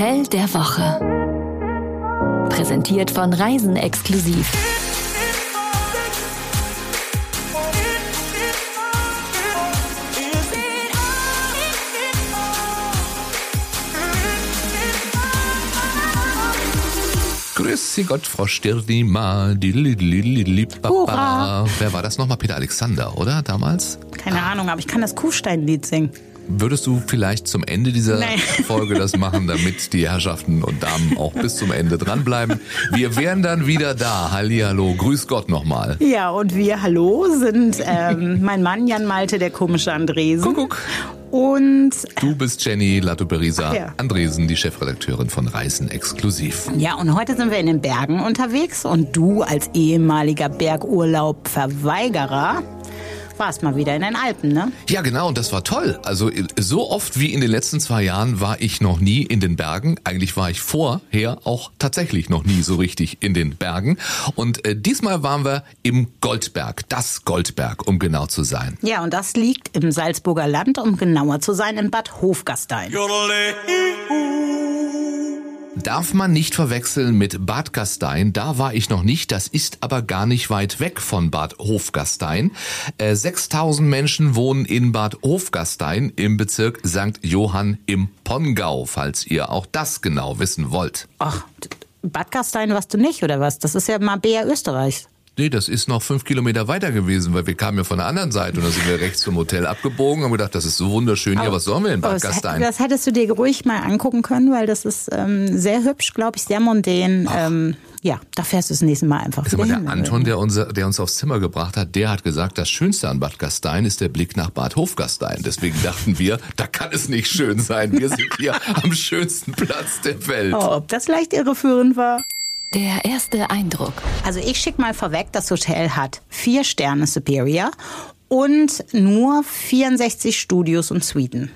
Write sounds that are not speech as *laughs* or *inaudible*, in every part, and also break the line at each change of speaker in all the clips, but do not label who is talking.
Hotel der Woche. Präsentiert von Reisen exklusiv.
Grüße Gott, Frau Stirnima. Wer war das nochmal? Peter Alexander, oder? Damals?
Keine Ahnung, aber ich kann das Kufstein-Lied singen.
Würdest du vielleicht zum Ende dieser
Nee. *laughs*
Folge das machen, damit die Herrschaften und Damen auch bis zum Ende dranbleiben? Wir wären dann wieder da. Hallihallo. Grüß Gott nochmal.
Ja, und wir, hallo, sind ähm, mein Mann Jan Malte, der komische Andresen.
Kuckuck.
Und
Du bist Jenny Latoberisa
Ach ja.
Andresen, die Chefredakteurin von Reisen Exklusiv.
ja, und heute sind wir in den Bergen unterwegs und du als ehemaliger Bergurlaub-Verweigerer warst mal wieder in den Alpen, ne?
Ja, genau, und das war toll. Also so oft wie in den letzten zwei Jahren war ich noch nie in den Bergen. Eigentlich war ich vorher auch tatsächlich noch nie so richtig in den Bergen. Und äh, diesmal waren wir im Goldberg, das Goldberg, um genau zu sein.
Ja, und das liegt im Salzburger Land, um genauer zu sein, in Bad Hofgastein.
Darf man nicht verwechseln mit Bad Gastein. Da war ich noch nicht. Das ist aber gar nicht weit weg von Bad Hofgastein. Äh, 6000 Menschen wohnen in Bad Hofgastein im Bezirk St. Johann im Pongau, falls ihr auch das genau wissen wollt.
Ach, Bad Gastein warst du nicht, oder was? Das ist ja mal BR Österreich.
Nee, das ist noch fünf Kilometer weiter gewesen, weil wir kamen ja von der anderen Seite und da sind wir rechts zum Hotel abgebogen und haben gedacht, das ist so wunderschön. Ja, was sollen wir in Bad
hätt-
Gastein?
das hättest du dir ruhig mal angucken können, weil das ist ähm, sehr hübsch, glaube ich, sehr mondän. Ähm, ja, da fährst du das nächste Mal einfach wieder
der
hin.
Anton, der, unser, der uns aufs Zimmer gebracht hat, der hat gesagt, das Schönste an Bad Gastein ist der Blick nach Bad Hofgastein. Deswegen dachten wir, da kann es nicht schön sein. Wir sind hier *laughs* am schönsten Platz der Welt.
Oh, ob das leicht irreführend war?
Der erste Eindruck.
Also ich schicke mal vorweg, das Hotel hat vier Sterne Superior und nur 64 Studios und Suiten.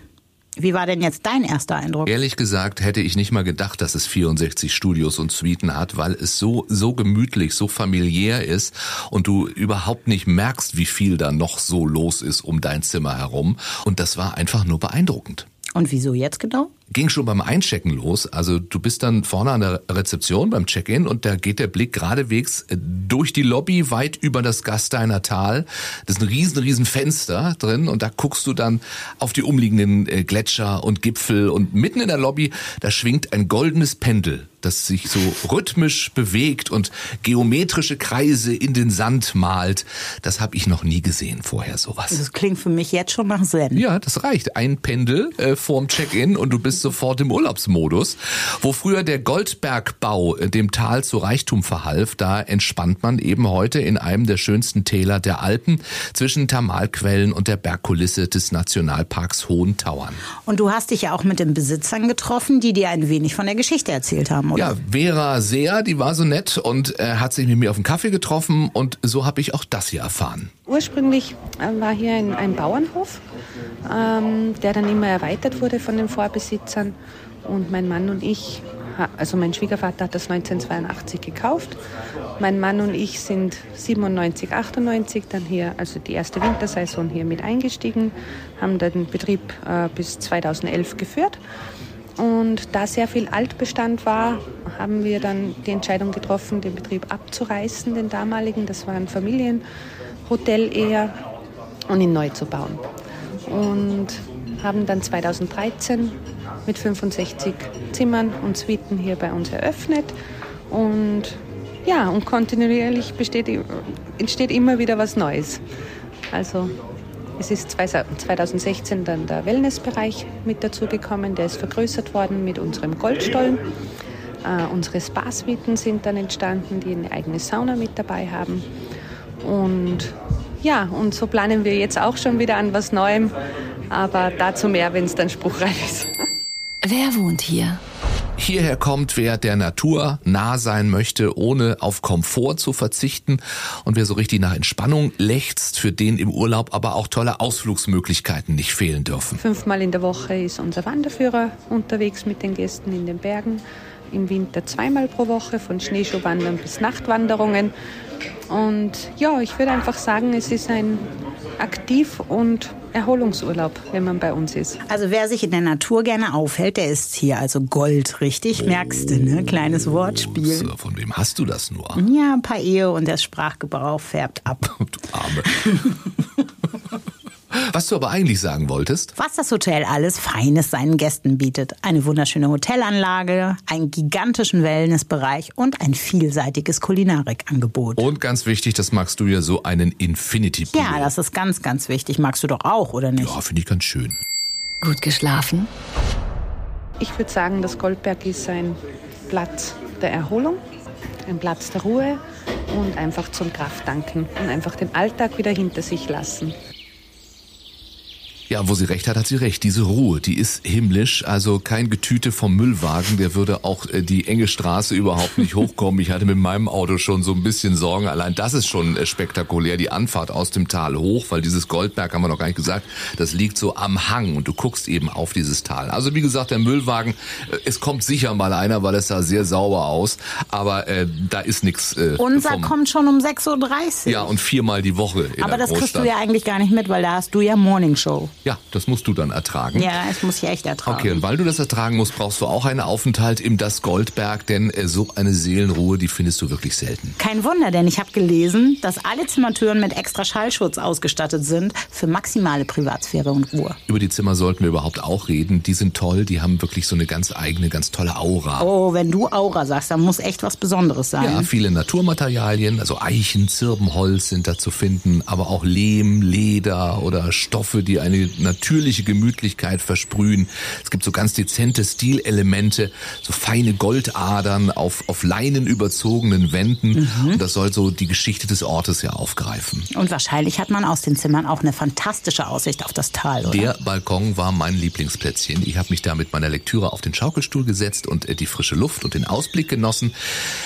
Wie war denn jetzt dein erster Eindruck?
Ehrlich gesagt hätte ich nicht mal gedacht, dass es 64 Studios und Suiten hat, weil es so, so gemütlich, so familiär ist und du überhaupt nicht merkst, wie viel da noch so los ist um dein Zimmer herum. Und das war einfach nur beeindruckend.
Und wieso jetzt genau?
Ging schon beim Einchecken los. Also du bist dann vorne an der Rezeption beim Check-in und da geht der Blick geradewegs äh, durch die Lobby weit über das Gasteiner Tal. Das ist ein riesen, riesen Fenster drin und da guckst du dann auf die umliegenden äh, Gletscher und Gipfel und mitten in der Lobby, da schwingt ein goldenes Pendel, das sich so rhythmisch bewegt und geometrische Kreise in den Sand malt. Das habe ich noch nie gesehen vorher sowas.
Das klingt für mich jetzt schon nach Zen.
Ja, das reicht. Ein Pendel äh, vorm Check-in und du bist sofort im Urlaubsmodus. Wo früher der Goldbergbau äh, dem Tal zu Reichtum verhalf, da entspannt man eben heute in einem der schönsten Täler der Alpen zwischen Thermalquellen und der Bergkulisse des Nationalparks Hohen Tauern.
Und du hast dich ja auch mit den Besitzern getroffen, die dir ein wenig von der Geschichte erzählt haben, oder?
Ja, Vera Seer, die war so nett und äh, hat sich mit mir auf einen Kaffee getroffen und so habe ich auch das hier erfahren.
Ursprünglich äh, war hier ein, ein Bauernhof, ähm, der dann immer erweitert wurde von den Vorbesitzern. Und mein Mann und ich, also mein Schwiegervater hat das 1982 gekauft. Mein Mann und ich sind 97, 98 dann hier, also die erste Wintersaison hier mit eingestiegen, haben den Betrieb äh, bis 2011 geführt. Und da sehr viel Altbestand war, haben wir dann die Entscheidung getroffen, den Betrieb abzureißen, den damaligen. Das war ein Familienhotel eher und ihn neu zu bauen. Und haben dann 2013 mit 65 Zimmern und Suiten hier bei uns eröffnet. Und ja, und kontinuierlich besteht, entsteht immer wieder was Neues. Also es ist 2016 dann der Wellnessbereich mit dazugekommen, der ist vergrößert worden mit unserem Goldstollen. Äh, unsere Spa-Suiten sind dann entstanden, die eine eigene Sauna mit dabei haben. Und ja, und so planen wir jetzt auch schon wieder an was Neuem, aber dazu mehr, wenn es dann spruchreif ist.
Wer wohnt hier?
Hierher kommt, wer der Natur nah sein möchte, ohne auf Komfort zu verzichten und wer so richtig nach Entspannung lechzt, für den im Urlaub aber auch tolle Ausflugsmöglichkeiten nicht fehlen dürfen.
Fünfmal in der Woche ist unser Wanderführer unterwegs mit den Gästen in den Bergen. Im Winter zweimal pro Woche, von Schneeschuhwandern bis Nachtwanderungen. Und ja, ich würde einfach sagen, es ist ein aktiv und Erholungsurlaub, wenn man bei uns ist.
Also wer sich in der Natur gerne aufhält, der ist hier. Also Gold, richtig? Merkst du, ne? Kleines Wortspiel.
So, Von wem hast du das nur?
Ja, ein paar Ehe und der Sprachgebrauch färbt ab. *laughs*
Du Arme. *laughs* Was du aber eigentlich sagen wolltest,
Was das Hotel alles Feines seinen Gästen bietet. Eine wunderschöne Hotelanlage, einen gigantischen Wellnessbereich und ein vielseitiges Kulinarikangebot.
und ganz wichtig, das magst du ja so einen Infinity Pool.
Ja, das ist ganz, ganz wichtig. Magst du doch auch, oder nicht?
Ja, finde ich ganz schön.
Gut geschlafen?
Ich würde sagen, das Goldberg ist ein Platz der Erholung, ein Platz der Ruhe und einfach zum Krafttanken und einfach den Alltag wieder hinter sich lassen.
Ja, wo sie recht hat, hat sie recht. Diese Ruhe, die ist himmlisch. Also kein Getüte vom Müllwagen, der würde auch äh, die enge Straße überhaupt nicht hochkommen. Ich hatte mit meinem Auto schon so ein bisschen Sorgen. Allein das ist schon äh, spektakulär, die Anfahrt aus dem Tal hoch, weil dieses Goldberg, haben wir noch gar nicht gesagt, das liegt so am Hang und du guckst eben auf dieses Tal. Also wie gesagt, der Müllwagen, äh, es kommt sicher mal einer, weil es sah sehr sauber aus, aber äh, da ist nichts. Äh,
Unser
vom-
kommt schon um 6.30 Uhr.
Ja, und viermal die Woche
Aber das kriegst
Großstadt.
du ja eigentlich gar nicht mit, weil da hast du ja Morning Show.
Ja, das musst du dann ertragen.
Ja, das muss ich echt ertragen.
Okay, und weil du das ertragen musst, brauchst du auch einen Aufenthalt im Das Goldberg, denn äh, so eine Seelenruhe, die findest du wirklich selten.
Kein Wunder, denn ich habe gelesen, dass alle Zimmertüren mit extra Schallschutz ausgestattet sind für maximale Privatsphäre und Ruhe.
Über die Zimmer sollten wir überhaupt auch reden. Die sind toll, die haben wirklich so eine ganz eigene, ganz tolle Aura.
Oh, wenn du Aura sagst, dann muss echt was Besonderes sein.
Ja, viele Naturmaterialien, also Eichen, Zirbenholz sind da zu finden, aber auch Lehm, Leder oder Stoffe, die eine natürliche Gemütlichkeit versprühen. Es gibt so ganz dezente Stilelemente, so feine Goldadern auf, auf Leinen überzogenen Wänden. Und das soll so die Geschichte des Ortes ja aufgreifen.
Und wahrscheinlich hat man aus den Zimmern auch eine fantastische Aussicht auf das Tal, oder?
Der Balkon war mein Lieblingsplätzchen. Ich habe mich da mit meiner Lektüre auf den Schaukelstuhl gesetzt und äh, die frische Luft und den Ausblick genossen.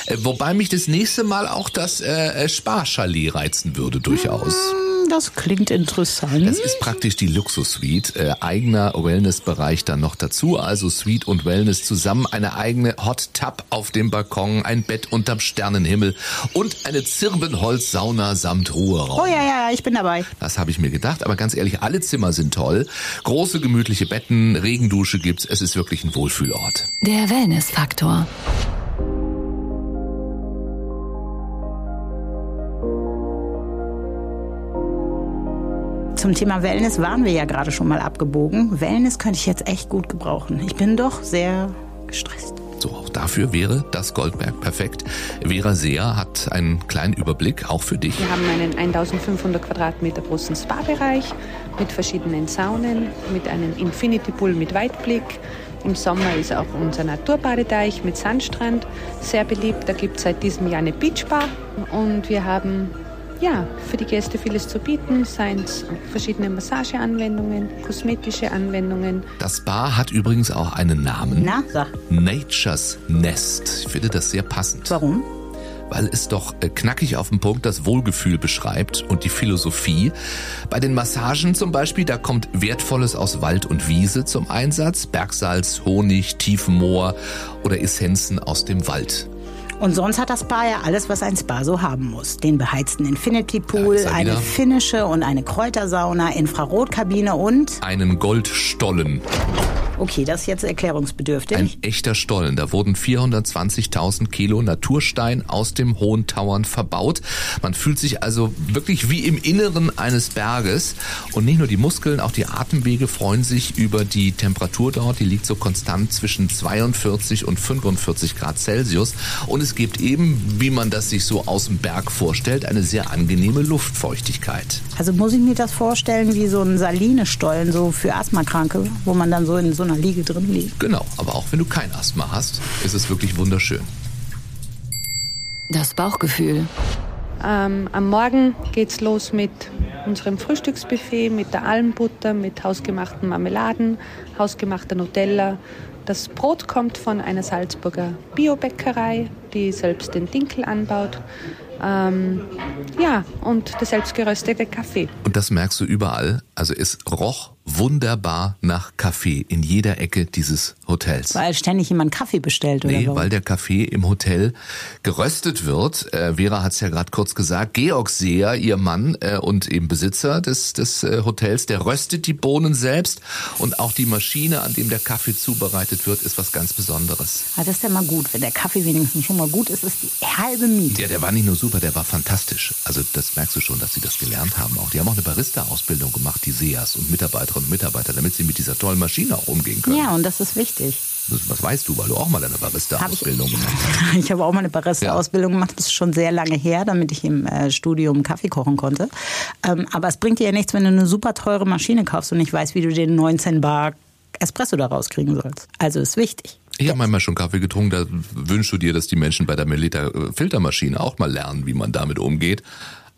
Äh, wobei mich das nächste Mal auch das äh, äh, Sparchalet reizen würde durchaus.
Hm, Das klingt interessant.
Das ist praktisch die Luxus-Suite, äh, eigener Wellnessbereich dann noch dazu, also Suite und Wellness zusammen, eine eigene Hot Tub auf dem Balkon, ein Bett unterm Sternenhimmel und eine Zirbenholzsauna samt Ruheraum.
oh ja, ja, ich bin dabei.
Das habe ich mir gedacht, aber ganz ehrlich, alle Zimmer sind toll. Große gemütliche Betten, Regendusche gibt's, es ist wirklich ein Wohlfühlort.
Der Wellnessfaktor.
Zum Thema Wellness waren wir ja gerade schon mal abgebogen. Wellness könnte ich jetzt echt gut gebrauchen. Ich bin doch sehr gestresst.
So, auch dafür wäre das Goldberg perfekt. Vera Seer hat einen kleinen Überblick, auch für dich.
Wir haben einen 1500 Quadratmeter großen Spa-Bereich mit verschiedenen Saunen, mit einem Infinity Pool mit Weitblick. Im Sommer ist auch unser Naturbadeteich mit Sandstrand sehr beliebt. Da gibt es seit diesem Jahr eine Beachbar und wir haben ja, für die Gäste vieles zu bieten, seien es verschiedene Massageanwendungen, kosmetische Anwendungen.
Das Spa hat übrigens auch einen Namen.
Na, sag,
Nature's Nest. Ich finde das sehr passend.
warum?
weil es doch äh, knackig auf den Punkt das Wohlgefühl beschreibt und die Philosophie. Bei den Massagen zum Beispiel, da kommt Wertvolles aus Wald und Wiese zum Einsatz, Bergsalz, Honig, Tiefenmoor oder Essenzen aus dem Wald.
Und sonst hat das Spa ja alles, was ein Spa so haben muss. Den beheizten Infinity Pool,
Ja,
eine finnische und eine Kräutersauna, Infrarotkabine und...
Einen Goldstollen,
Okay, das ist jetzt erklärungsbedürftig.
ein echter Stollen. Da wurden 420.000 Kilo Naturstein aus dem Hohen Tauern verbaut. Man fühlt sich also wirklich wie im Inneren eines Berges. Und nicht nur die Muskeln, auch die Atemwege freuen sich über die Temperatur dort. Die liegt so konstant zwischen 42 und 45 Grad Celsius. Und es gibt eben, wie man das sich so aus dem Berg vorstellt, eine sehr angenehme Luftfeuchtigkeit.
Also muss ich mir das vorstellen wie so ein Salinestollen, so für Asthmakranke, wo man dann so in so einer Liege drin liegt.
Genau, aber auch wenn du kein Asthma hast, ist es wirklich wunderschön.
Das Bauchgefühl.
Ähm, am Morgen geht's los mit unserem Frühstücksbuffet, mit der Almbutter, mit hausgemachten Marmeladen, hausgemachter Nutella. Das Brot kommt von einer Salzburger Biobäckerei, die selbst den Dinkel anbaut. Ähm, ja, und der selbstgeröstete Kaffee.
Und das merkst du überall. Also es roch wunderbar nach Kaffee in jeder Ecke dieses Hotels.
Weil ständig jemand Kaffee bestellt, oder
Nee,
warum?
weil der Kaffee im Hotel geröstet wird. Äh, Vera hat es ja gerade kurz gesagt. Georg Seer, ihr Mann äh, und eben Besitzer des, des äh, Hotels, der röstet die Bohnen selbst. Und auch die Maschine, an dem der Kaffee zubereitet wird, ist was ganz Besonderes.
Ah, das ist ja mal gut. Wenn der Kaffee wenigstens schon mal gut ist, ist die halbe Miete.
Ja, der war nicht nur super, der war fantastisch. Also das merkst du schon, dass sie das gelernt haben. Auch die haben auch eine Barista-Ausbildung gemacht, die Seas und Mitarbeiterinnen und Mitarbeiter, damit sie mit dieser tollen Maschine auch umgehen können.
Ja, und das ist wichtig.
Was weißt du, weil du auch mal eine Barista-Ausbildung gemacht hast. *laughs*
Ich habe auch mal eine Barista-Ausbildung gemacht. Das ist schon sehr lange her, damit ich im äh, Studium Kaffee kochen konnte. Ähm, aber es bringt dir ja nichts, wenn du eine super teure Maschine kaufst und nicht weißt, wie du den 19 Bar Espresso da rauskriegen sollst. Also ist wichtig.
Ich habe manchmal schon Kaffee getrunken, da wünschst du dir, dass die Menschen bei der Melita äh, Filtermaschine auch mal lernen, wie man damit umgeht.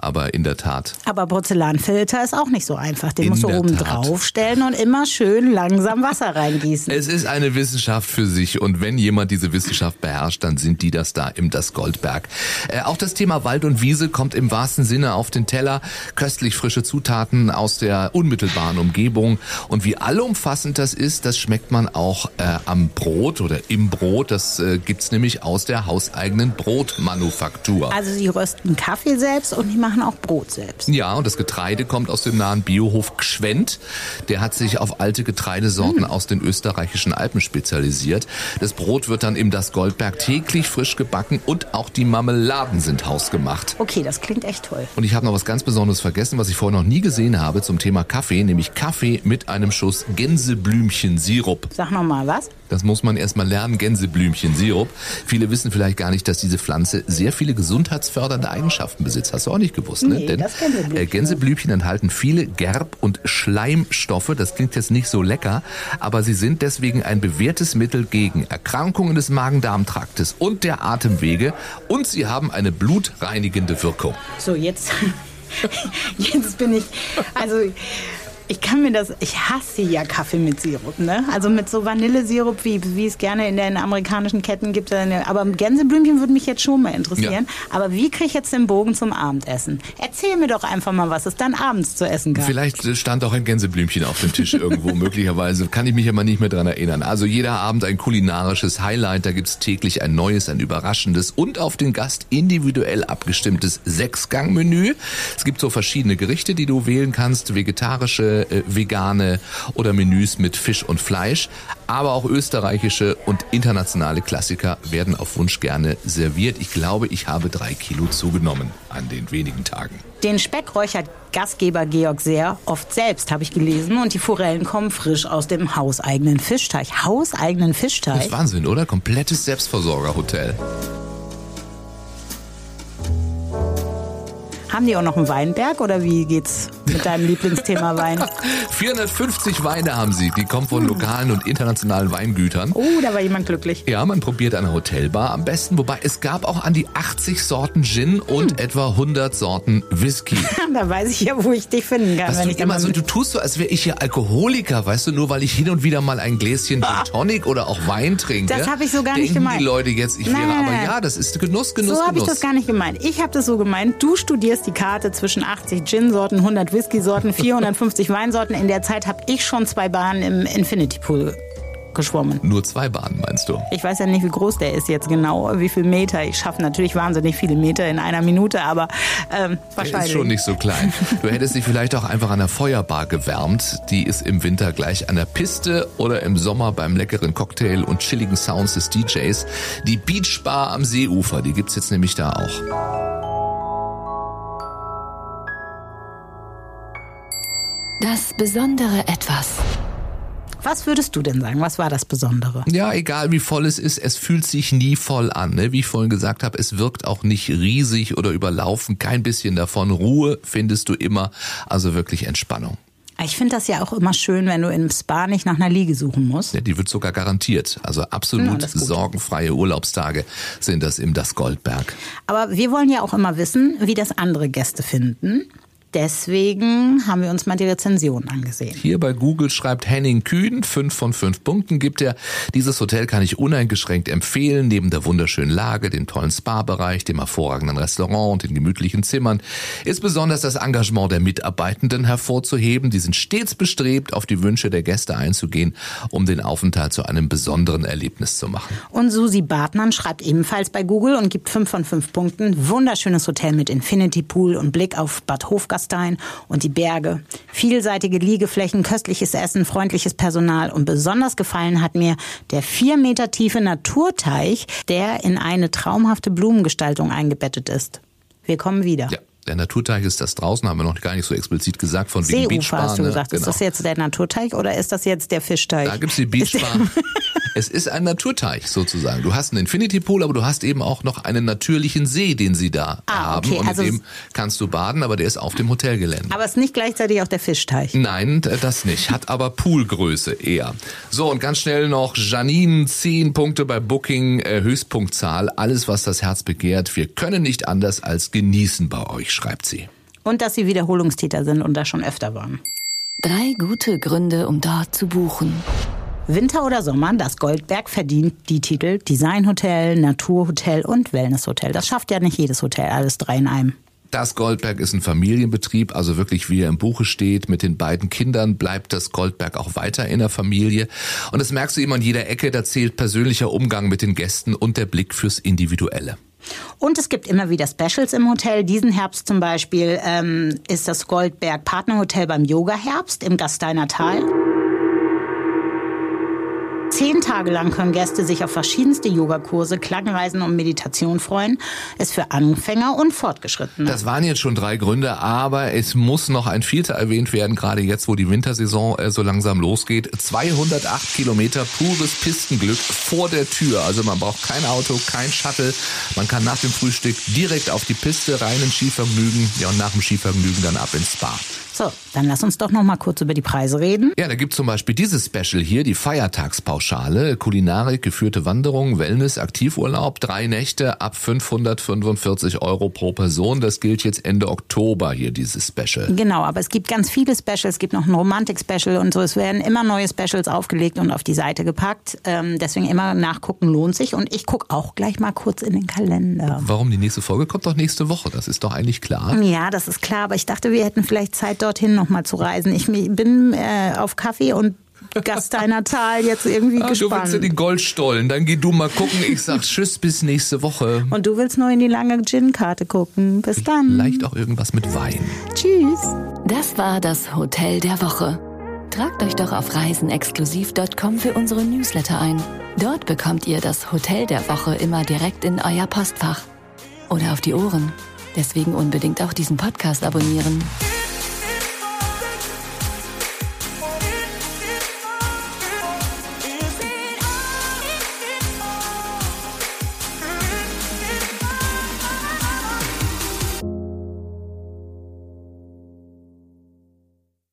Aber in der Tat,
Aber Porzellanfilter ist auch nicht so einfach. Den
In
musst du oben
Tat.
drauf stellen und immer schön langsam Wasser reingießen.
es ist eine Wissenschaft für sich und wenn jemand diese Wissenschaft beherrscht, dann sind die das da im Das Goldberg. Äh, auch das Thema Wald und Wiese kommt im wahrsten Sinne auf den Teller. Köstlich frische Zutaten aus der unmittelbaren Umgebung und wie allumfassend das ist, das schmeckt man auch äh, am Brot oder im Brot. Das äh, gibt's nämlich aus der hauseigenen Brotmanufaktur.
Also sie rösten Kaffee selbst und die machen auch Brot selbst.
Ja, und das Getreide kommt aus dem nahen Biohof Gschwend. Der hat sich auf alte Getreidesorten aus den österreichischen Alpen spezialisiert. Das Brot wird dann im Das Goldberg täglich frisch gebacken und auch die Marmeladen sind hausgemacht.
Okay, das klingt echt toll.
Und ich habe noch was ganz Besonderes vergessen, was ich vorher noch nie gesehen habe zum Thema Kaffee, nämlich Kaffee mit einem Schuss Gänseblümchensirup.
Sag noch mal was.
Das muss man erstmal lernen, Gänseblümchensirup. Viele wissen vielleicht gar nicht, dass diese Pflanze sehr viele gesundheitsfördernde Eigenschaften besitzt. Hast du auch nicht gewusst, ne?
Nee,
Denn
das Gänseblümchen.
Gänseblümchen enthalten viele Gerb- und Schleimstoffe. Das klingt jetzt nicht so lecker, aber sie sind deswegen ein bewährtes Mittel gegen Erkrankungen des Magen-Darm-Traktes und der Atemwege und sie haben eine blutreinigende Wirkung.
So, jetzt, jetzt bin ich, also ich kann mir das, ich hasse ja Kaffee mit Sirup, ne? Also mit so Vanillesirup, wie, wie es gerne in den amerikanischen Ketten gibt. Aber Gänseblümchen würde mich jetzt schon mal interessieren. Aber wie kriege ich jetzt den Bogen zum Abendessen? Erzähl mir doch einfach mal, was es dann abends zu essen gab.
Vielleicht stand auch ein Gänseblümchen auf dem Tisch irgendwo, *laughs* möglicherweise. Kann ich mich aber nicht mehr dran erinnern. Also jeder Abend ein kulinarisches Highlight. Da gibt's täglich ein neues, ein überraschendes und auf den Gast individuell abgestimmtes Sechsgang-Menü. Es gibt so verschiedene Gerichte, die du wählen kannst. Vegetarische, äh, vegane oder Menüs mit Fisch und Fleisch. Aber auch österreichische und internationale Klassiker werden auf Wunsch gerne serviert. Ich glaube, ich habe drei Kilo zugenommen an den wenigen Tagen.
Den Speck räuchert Gastgeber Georg sehr oft selbst, habe ich gelesen. Und die Forellen kommen frisch aus dem hauseigenen Fischteich. Hauseigenen
Das
Fischteich?
ist Wahnsinn, oder? Komplettes Selbstversorgerhotel.
Haben die auch noch einen Weinberg oder wie geht's mit deinem Lieblingsthema *laughs* Wein?
450 Weine haben sie. Die kommen von lokalen und internationalen Weingütern.
Oh, da war jemand glücklich.
Ja, man probiert eine Hotelbar am besten, wobei es gab auch an die 80 Sorten Gin und etwa 100 Sorten Whisky. *laughs*
Da weiß ich ja, wo ich dich finden kann.
Was
wenn
du
ich
immer so, du tust so, als wäre ich ja Alkoholiker, weißt du, nur weil ich hin und wieder mal ein Gläschen Gin Tonic oder auch Wein trinke.
Das hab ich so gar nicht gemeint.
die Leute jetzt, ich
Nein,
wäre,
nein,
aber
nein.
ja, das ist Genuss, Genuss,
so habe ich das gar nicht gemeint. Ich habe das so gemeint. Du studierst die Karte zwischen 80 Gin-Sorten, 100 Whisky-Sorten, 450 *laughs* Weinsorten. In der Zeit habe ich schon zwei Bahnen im Infinity Pool geschwommen.
Nur zwei Bahnen, meinst du?
Ich weiß ja nicht, wie groß der ist jetzt genau, wie viel Meter. Ich schaffe natürlich wahnsinnig viele Meter in einer Minute, aber ähm,
Der
wahrscheinlich.
ist schon nicht so klein. Du hättest dich vielleicht auch einfach an der Feuerbar gewärmt. Die ist im Winter gleich an der Piste oder im Sommer beim leckeren Cocktail und chilligen Sounds des DJs. Die Beach Bar am Seeufer, die gibt's jetzt nämlich da auch.
Das besondere Etwas.
Was würdest du denn sagen? Was war das Besondere?
Ja, egal wie voll es ist, es fühlt sich nie voll an. Ne? Wie ich vorhin gesagt habe, es wirkt auch nicht riesig oder überlaufen. Kein bisschen davon. Ruhe findest du immer. Also wirklich Entspannung.
Ich finde das ja auch immer schön, wenn du im Spa nicht nach einer Liege suchen musst.
Ja, die wird sogar garantiert. Also
Ja,
absolut
gut.
sorgenfreie Urlaubstage sind das im Das Goldberg.
Aber wir wollen ja auch immer wissen, wie das andere Gäste finden. Deswegen haben wir uns mal die Rezension angesehen.
Hier bei Google schreibt Henning Kühn, fünf von fünf Punkten gibt er. Dieses Hotel kann ich uneingeschränkt empfehlen, neben der wunderschönen Lage, dem tollen Spa-Bereich, dem hervorragenden Restaurant und den gemütlichen Zimmern, ist besonders das Engagement der Mitarbeitenden hervorzuheben. Die sind stets bestrebt, auf die Wünsche der Gäste einzugehen, um den Aufenthalt zu einem besonderen Erlebnis zu machen.
Und Susi Bartmann schreibt ebenfalls bei Google und gibt fünf von fünf Punkten. Wunderschönes Hotel mit Infinity Pool und Blick auf Bad Hofgast Gastein und die Berge. Vielseitige Liegeflächen, köstliches Essen, freundliches Personal und besonders gefallen hat mir der vier Meter tiefe Naturteich, der in eine traumhafte Blumengestaltung eingebettet ist. Wir kommen wieder.
Ja. Der Naturteich ist das draußen, haben wir noch gar nicht so explizit gesagt, von wegen
Seeufer hast du
ne?
gesagt. Ist
Genau.
das jetzt der Naturteich oder ist das jetzt der Fischteich?
Da gibt's die Beachbar. *laughs* es ist ein Naturteich sozusagen. Du hast einen Infinity Pool, aber du hast eben auch noch einen natürlichen See, den sie da
Ah,
haben.
okay,
Und
also
in dem kannst du baden, aber der ist auf dem Hotelgelände.
Aber es ist nicht gleichzeitig auch der Fischteich.
Nein, das nicht. Hat aber Poolgröße eher. So, und ganz schnell noch Janine, 10 Punkte bei Booking, äh, Höchstpunktzahl. Alles, was das Herz begehrt. Wir können nicht anders als genießen bei euch, schreibt sie.
Und dass sie Wiederholungstäter sind und da schon öfter waren.
Drei gute Gründe, um dort zu buchen.
Winter oder Sommer, das Goldberg verdient die Titel Designhotel, Naturhotel und Wellnesshotel. Das schafft ja nicht jedes Hotel, alles drei in einem.
Das Goldberg ist ein Familienbetrieb, also wirklich wie er im Buche steht. Mit den beiden Kindern bleibt das Goldberg auch weiter in der Familie. Und das merkst du immer an jeder Ecke, da zählt persönlicher Umgang mit den Gästen und der Blick fürs Individuelle.
Und es gibt immer wieder Specials im Hotel. Diesen Herbst zum Beispiel ähm, ist das Goldberg Partnerhotel beim Yoga-Herbst im Gasteiner Tal. Zehn Tage lang können Gäste sich auf verschiedenste Yogakurse, Klangreisen und Meditation freuen. Ist für Anfänger und Fortgeschrittene.
Das waren jetzt schon drei Gründe, aber es muss noch ein vierter erwähnt werden, gerade jetzt, wo die Wintersaison äh, so langsam losgeht. 208 Kilometer pures Pistenglück vor der Tür. Also man braucht kein Auto, kein Shuttle. Man kann nach dem Frühstück direkt auf die Piste, rein ins Skivergnügen. Ja, und nach dem Skivergnügen dann ab ins Spa.
So, dann lass uns doch noch mal kurz über die Preise reden.
Ja, da gibt zum Beispiel dieses Special hier, die Feiertagspauschale, Kulinarik, geführte Wanderung, Wellness, Aktivurlaub, drei Nächte ab 545 Euro pro Person. Das gilt jetzt Ende Oktober hier, dieses Special.
Genau, aber es gibt ganz viele Specials. Es gibt noch ein Romantik-Special und so. Es werden immer neue Specials aufgelegt und auf die Seite gepackt. Ähm, deswegen immer nachgucken lohnt sich. Und ich gucke auch gleich mal kurz in den Kalender.
Warum die nächste Folge kommt doch nächste Woche, das ist doch eigentlich klar.
Ja, das ist klar, aber ich dachte, wir hätten vielleicht Zeit, dorthin nochmal zu reisen. Ich bin äh, auf Kaffee und Gasteiner Tal jetzt irgendwie
Ah, du willst ja
gespannt.
die Goldstollen, dann geh du mal gucken. Ich sag Tschüss bis nächste Woche.
und du willst nur in die lange Gin-Karte gucken. Bis dann.
Vielleicht auch irgendwas mit Wein.
Tschüss.
Das war das Hotel der Woche. Tragt euch doch auf reisenexklusiv.com für unsere Newsletter ein. Dort bekommt ihr das Hotel der Woche immer direkt in euer Postfach. Oder auf die Ohren. Deswegen unbedingt auch diesen Podcast abonnieren.